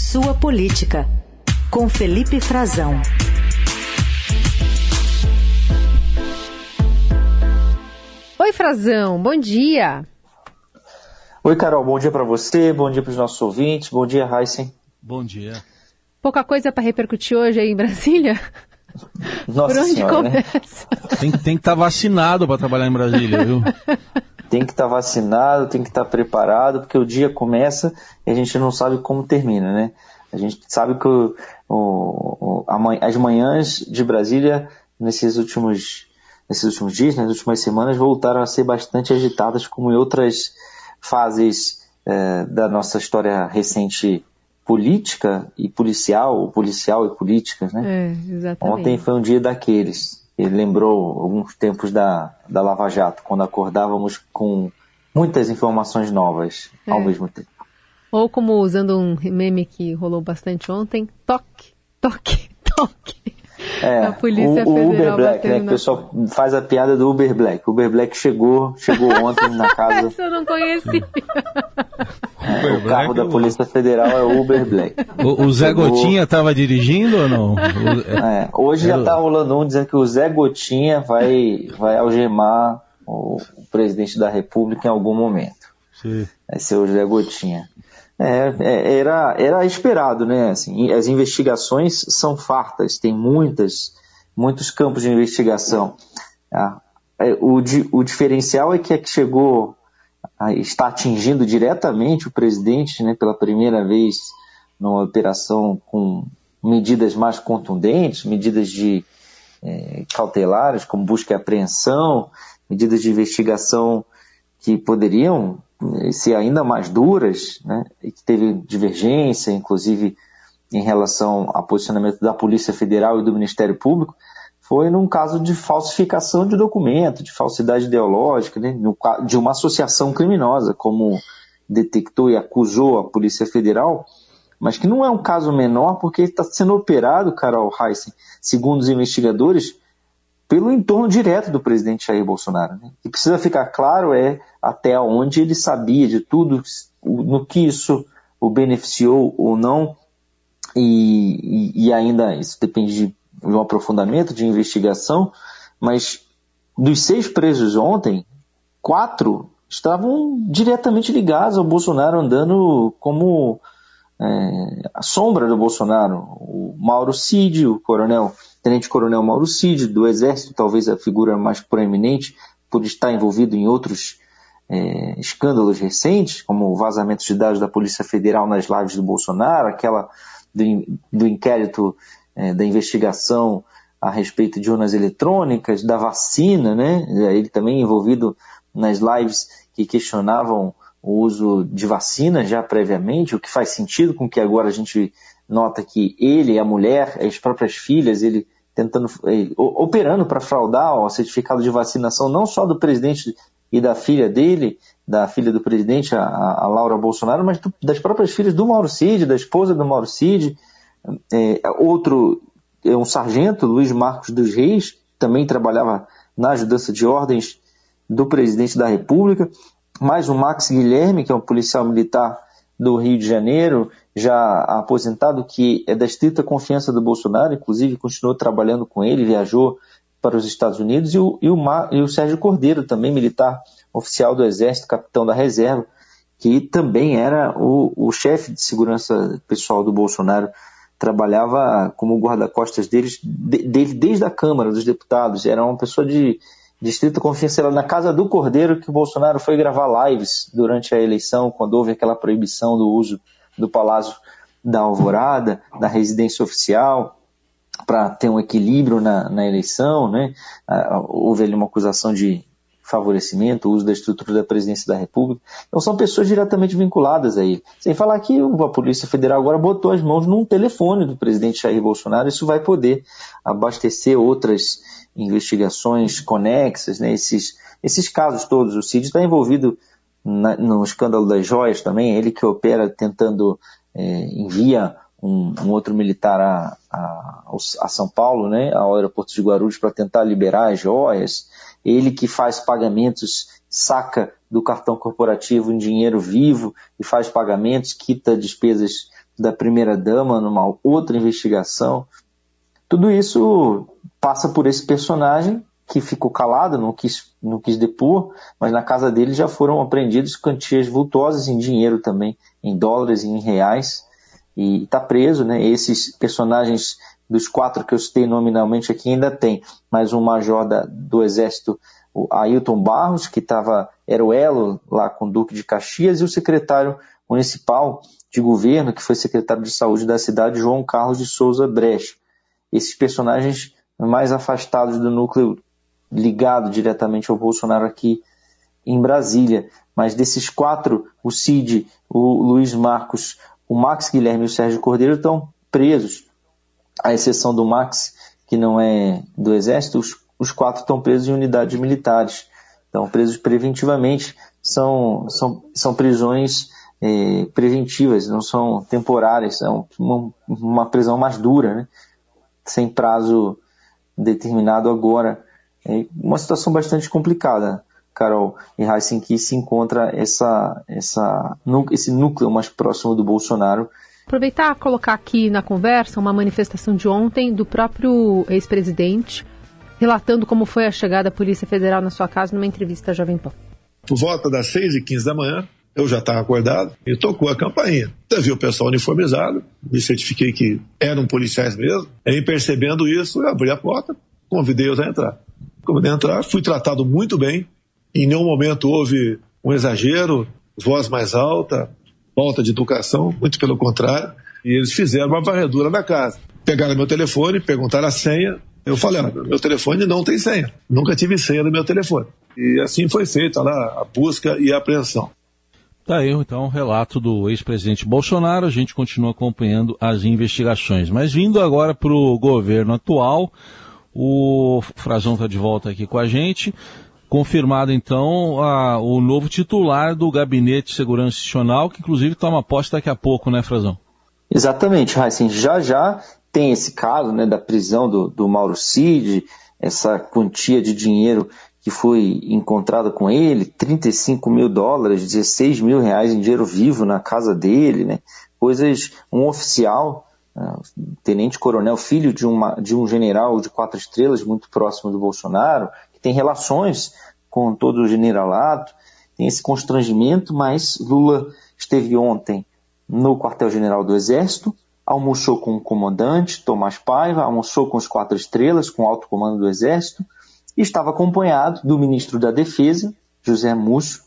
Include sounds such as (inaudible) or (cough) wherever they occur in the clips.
Sua Política, com Felipe Frazão. Oi, Frazão, bom dia. Oi, Carol, bom dia para você, bom dia para os nossos ouvintes, bom dia, Heisen. Bom dia. Pouca coisa para repercutir hoje aí em Brasília? Nossa Por onde senhora, né? começa? Tem, tem que estar vacinado para trabalhar em Brasília, viu? (laughs) Tem que estar vacinado, tem que estar preparado, porque o dia começa e a gente não sabe como termina, né? A gente sabe que o- o- a as manhãs de Brasília, nesses últimos, nesses últimos dias, nas últimas semanas, voltaram a ser bastante agitadas, como em outras fases eh, da nossa história recente política e policial, ou policial e política, né? É, exatamente. Ontem foi um dia daqueles. Ele lembrou alguns tempos da, da Lava Jato, quando acordávamos com muitas informações novas ao É. mesmo tempo. Ou como usando um meme que rolou bastante ontem, toque, toque, (laughs) toque. É, A Polícia o, o Uber Black, né? Que o pessoal faz a piada do Uber Black. O Uber Black chegou, chegou (laughs) ontem na casa. Essa eu não conheci. (laughs) É, o carro da Polícia Federal é o Uber Black. O, o Zé Gotinha estava dirigindo ou não? O- é, É, hoje já Eu- tá rolando um dizendo que o Zé Gotinha vai, vai algemar o, o presidente da República em algum momento. sim. Vai ser o Zé Gotinha. É, é, era, era esperado, né? Assim, as investigações são fartas, tem muitas, muitos campos de investigação. Ah, é, o, di- o diferencial é que a que chegou, está atingindo diretamente o presidente, né, pela primeira vez numa operação com medidas mais contundentes, medidas de eh, cautelares, como busca e apreensão, medidas de investigação que poderiam eh, ser ainda mais duras, né, e que teve divergência, inclusive em relação ao posicionamento da Polícia Federal e do Ministério Público, foi num caso de falsificação de documento, de falsidade ideológica, né, de uma associação criminosa, como detectou e acusou a Polícia Federal, mas que não é um caso menor porque está sendo operado, Carol Heissen, segundo os investigadores, pelo entorno direto do presidente Jair Bolsonaro. Né? E precisa ficar claro é até onde ele sabia de tudo, no que isso o beneficiou ou não, e, e- e ainda isso depende de, de um aprofundamento de investigação, mas dos seis presos ontem, quatro estavam diretamente ligados ao Bolsonaro, andando como é, a sombra do Bolsonaro. O Mauro Cid, o coronel, tenente coronel Mauro Cid, do Exército, talvez a figura mais proeminente, por estar envolvido em outros é, escândalos recentes, como o vazamento de dados da Polícia Federal nas lives do Bolsonaro, aquela do, do inquérito é, da investigação a respeito de urnas eletrônicas, da vacina, né? Ele também envolvido nas lives que questionavam o uso de vacina já previamente, o que faz sentido com que agora a gente nota que ele, a mulher, as próprias filhas, ele tentando, eh, o- operando para fraudar o certificado de vacinação não só do presidente e da filha dele, da filha do presidente, a, a Laura Bolsonaro, mas do- das próprias filhas do Mauro Cid, da esposa do Mauro Cid. Eh, outro é um sargento, Luiz Marcos dos Reis, também trabalhava na ajudança de ordens do presidente da República, mais o Max Guilherme, que é um policial militar do Rio de Janeiro, já aposentado, que é da estrita confiança do Bolsonaro, inclusive continuou trabalhando com ele, viajou para os Estados Unidos, e o, e o, e o Sérgio Cordeiro, também militar oficial do Exército, capitão da reserva, que também era o, o chefe de segurança pessoal do Bolsonaro, trabalhava como guarda-costas deles, de- dele desde a Câmara dos Deputados, era uma pessoa de, de estrita confiança, era na casa do Cordeiro que o Bolsonaro foi gravar lives durante a eleição, quando houve aquela proibição do uso do Palácio da Alvorada, da residência oficial, para ter um equilíbrio na, na eleição, né? Ah, houve ali uma acusação de favorecimento, o uso da estrutura da presidência da República. Então são pessoas diretamente vinculadas a ele. Sem falar que a Polícia Federal agora botou as mãos num telefone do presidente Jair Bolsonaro, isso vai poder abastecer outras investigações conexas, né? Esses, esses casos todos. O Cid está envolvido na- no escândalo das joias também, ele que opera tentando é, envia um, um outro militar a, a, a São Paulo, né, ao aeroporto de Guarulhos, para tentar liberar as joias. Ele que faz pagamentos saca do cartão corporativo em dinheiro vivo e faz pagamentos, quita despesas da primeira-dama numa outra investigação. Tudo isso passa por esse personagem que ficou calado, não quis, não quis depor, mas na casa dele já foram apreendidos quantias vultuosas em dinheiro também, em dólares e em reais, e está preso, né? Esses personagens dos quatro que eu citei nominalmente aqui ainda tem, mas um major da, do exército, o Ailton Barros, que tava, era o elo lá com o Duque de Caxias, e o secretário municipal de governo, que foi secretário de saúde da cidade, João Carlos de Souza Brecha. Esses personagens mais afastados do núcleo ligado diretamente ao Bolsonaro aqui em Brasília. Mas desses quatro, o Cid, o Luiz Marcos, o Max Guilherme e o Sérgio Cordeiro estão presos, à exceção do Max, que não é do Exército, os, os quatro estão presos em unidades militares. Estão presos preventivamente, são, são, são prisões é, preventivas, não são temporárias, são uma, uma prisão mais dura, né? sem prazo determinado agora. É uma situação bastante complicada, Carol e Heisen, que se encontra essa, essa, esse núcleo mais próximo do Bolsonaro. Aproveitar colocar aqui na conversa uma manifestação de ontem do próprio ex-presidente, relatando como foi a chegada da Polícia Federal na sua casa numa entrevista à Jovem Pan. Por volta das 6 e 15 da manhã, eu já estava acordado e tocou a campainha. Eu vi o pessoal uniformizado, me certifiquei que eram policiais mesmo. E percebendo isso, eu abri a porta, convidei-os a entrar. Convidei a entrar, fui tratado muito bem. Em nenhum momento houve um exagero, voz mais alta, falta de educação, muito pelo contrário. E eles fizeram uma varredura na casa. Pegaram meu telefone, perguntaram a senha. Eu falei, ah, meu telefone não tem senha. Nunca tive senha no meu telefone. E assim foi feita lá a busca e a apreensão. Tá aí, então, o relato do ex-presidente Bolsonaro. A gente continua acompanhando as investigações. Mas vindo agora para o governo atual, o Frazão está de volta aqui com a gente. Confirmado, então, a, o novo titular do Gabinete de Segurança Institucional, que inclusive toma posse daqui a pouco, né, Frazão? Exatamente, Raíssen. Já já tem esse caso né, da prisão do, do Mauro Cid, essa quantia de dinheiro que foi encontrada com ele, 35 mil dólares, 16 mil reais em dinheiro vivo na casa dele, né? Coisas, um oficial, uh, tenente-coronel, filho de, uma, de um general de quatro estrelas muito próximo do Bolsonaro, tem relações com todo o generalato, tem esse constrangimento, mas Lula esteve ontem no quartel-general do Exército, almoçou com o comandante, Tomás Paiva, almoçou com os quatro estrelas, com o alto comando do Exército, e estava acompanhado do ministro da Defesa, José Múcio,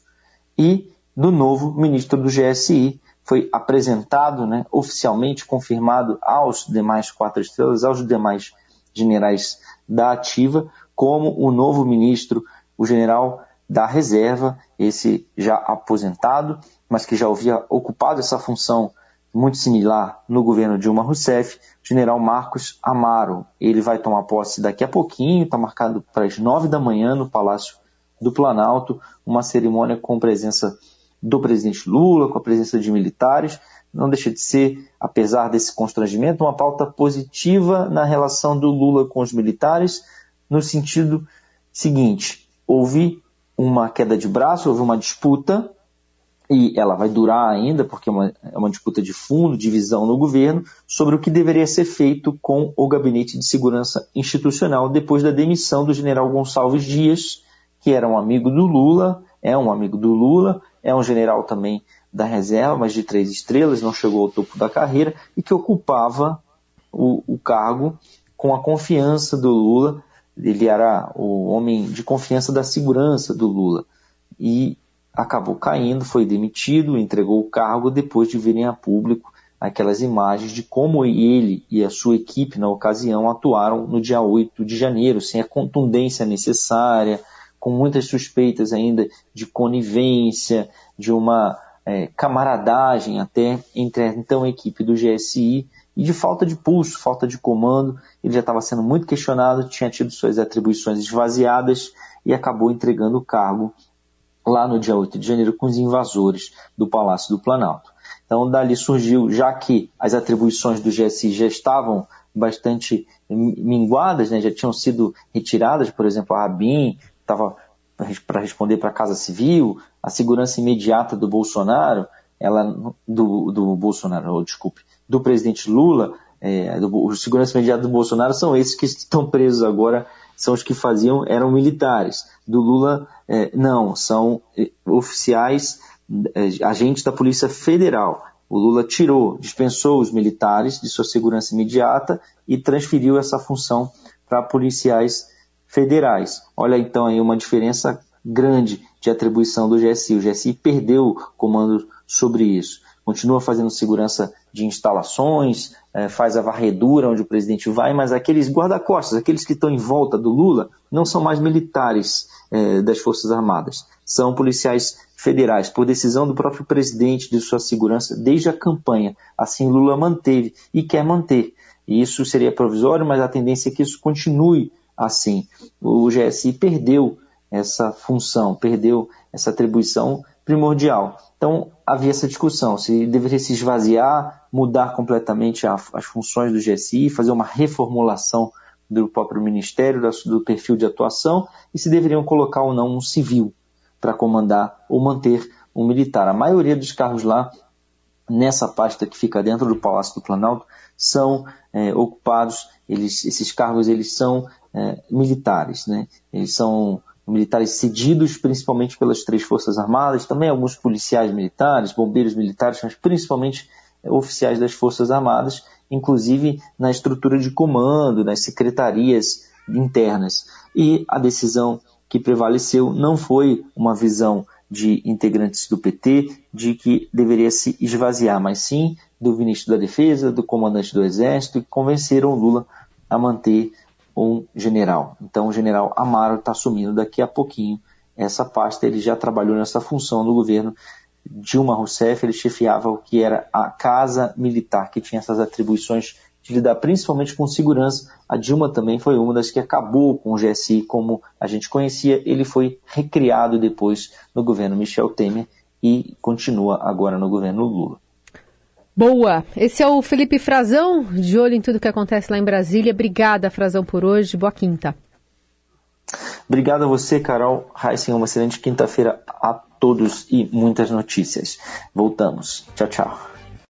e do novo ministro do GSI. Foi apresentado, né, oficialmente confirmado aos demais quatro estrelas, aos demais generais da ativa, como o novo ministro, o general da reserva, esse já aposentado, mas que já havia ocupado essa função muito similar no governo Dilma Rousseff, general Marcos Amaro. Ele vai tomar posse daqui a pouquinho, está marcado para as nove da manhã no Palácio do Planalto, uma cerimônia com presença do presidente Lula, com a presença de militares. Não deixa de ser, apesar desse constrangimento, uma pauta positiva na relação do Lula com os militares, no sentido seguinte: houve uma queda de braço, houve uma disputa e ela vai durar ainda, porque é uma, é uma disputa de fundo, divisão no governo, sobre o que deveria ser feito com o Gabinete de Segurança Institucional depois da demissão do general Gonçalves Dias, que era um amigo do Lula, é um amigo do Lula, é um general também da reserva, mas de três estrelas, não chegou ao topo da carreira, e que ocupava o, o cargo com a confiança do Lula. Ele era o homem de confiança da segurança do Lula. E acabou caindo, foi demitido, entregou o cargo depois de virem a público aquelas imagens de como ele e a sua equipe na ocasião atuaram no dia 8 de janeiro, sem a contundência necessária, com muitas suspeitas ainda de conivência, de uma é, camaradagem até entre a então equipe do GSI e de falta de pulso, falta de comando. Ele já estava sendo muito questionado, tinha tido suas atribuições esvaziadas e acabou entregando o cargo lá no dia 8 de janeiro com os invasores do Palácio do Planalto. Então, dali surgiu, já que as atribuições do GSI já estavam bastante minguadas, né, já tinham sido retiradas, por exemplo, a Rabin estava para responder para a Casa Civil, a segurança imediata do Bolsonaro, ela do, do Bolsonaro, desculpe, do presidente Lula, é, do, o segurança imediata do Bolsonaro são esses que estão presos agora, são os que faziam, eram militares. Do Lula, é, não, são é, oficiais, é, agentes da Polícia Federal. O Lula tirou, dispensou os militares de sua segurança imediata e transferiu essa função para policiais federais. Olha então aí uma diferença grande de atribuição do GSI. O GSI perdeu comando sobre isso. Continua fazendo segurança de instalações, é, faz a varredura onde o presidente vai, mas aqueles guarda-costas, aqueles que estão em volta do Lula, não são mais militares é, das Forças Armadas, são policiais federais, por decisão do próprio presidente de sua segurança desde a campanha. Assim, Lula manteve e quer manter. E isso seria provisório, mas a tendência é que isso continue assim. O GSI perdeu essa função, perdeu essa atribuição primordial. Então, havia essa discussão, se deveria se esvaziar, mudar completamente a, as funções do GSI, fazer uma reformulação do próprio Ministério, do perfil de atuação, e se deveriam colocar ou não um civil para comandar ou manter um militar. A maioria dos cargos lá, nessa pasta que fica dentro do Palácio do Planalto, são é, ocupados, eles, esses cargos eles são é, militares, né? eles são militares cedidos principalmente pelas três Forças Armadas, também alguns policiais militares, bombeiros militares, mas principalmente é, oficiais das Forças Armadas, inclusive na estrutura de comando, nas secretarias internas. E a decisão que prevaleceu não foi uma visão de integrantes do PT de que deveria se esvaziar, mas sim do ministro da Defesa, do comandante do Exército, que convenceram Lula a manter um general. Então, o general Amaro está assumindo daqui a pouquinho essa pasta. Ele já trabalhou nessa função no governo Dilma Rousseff. Ele chefiava o que era a Casa Militar, que tinha essas atribuições de lidar principalmente com segurança. A Dilma também foi uma das que acabou com o GSI como a gente conhecia. Ele foi recriado depois no governo Michel Temer e continua agora no governo Lula. Boa. Esse é o Felipe Frazão, de olho em tudo que acontece lá em Brasília. Obrigada, Frazão, por hoje. Boa quinta. Obrigado a você, Carol Heisen. Uma excelente quinta-feira a todos e muitas notícias. Voltamos. Tchau, tchau.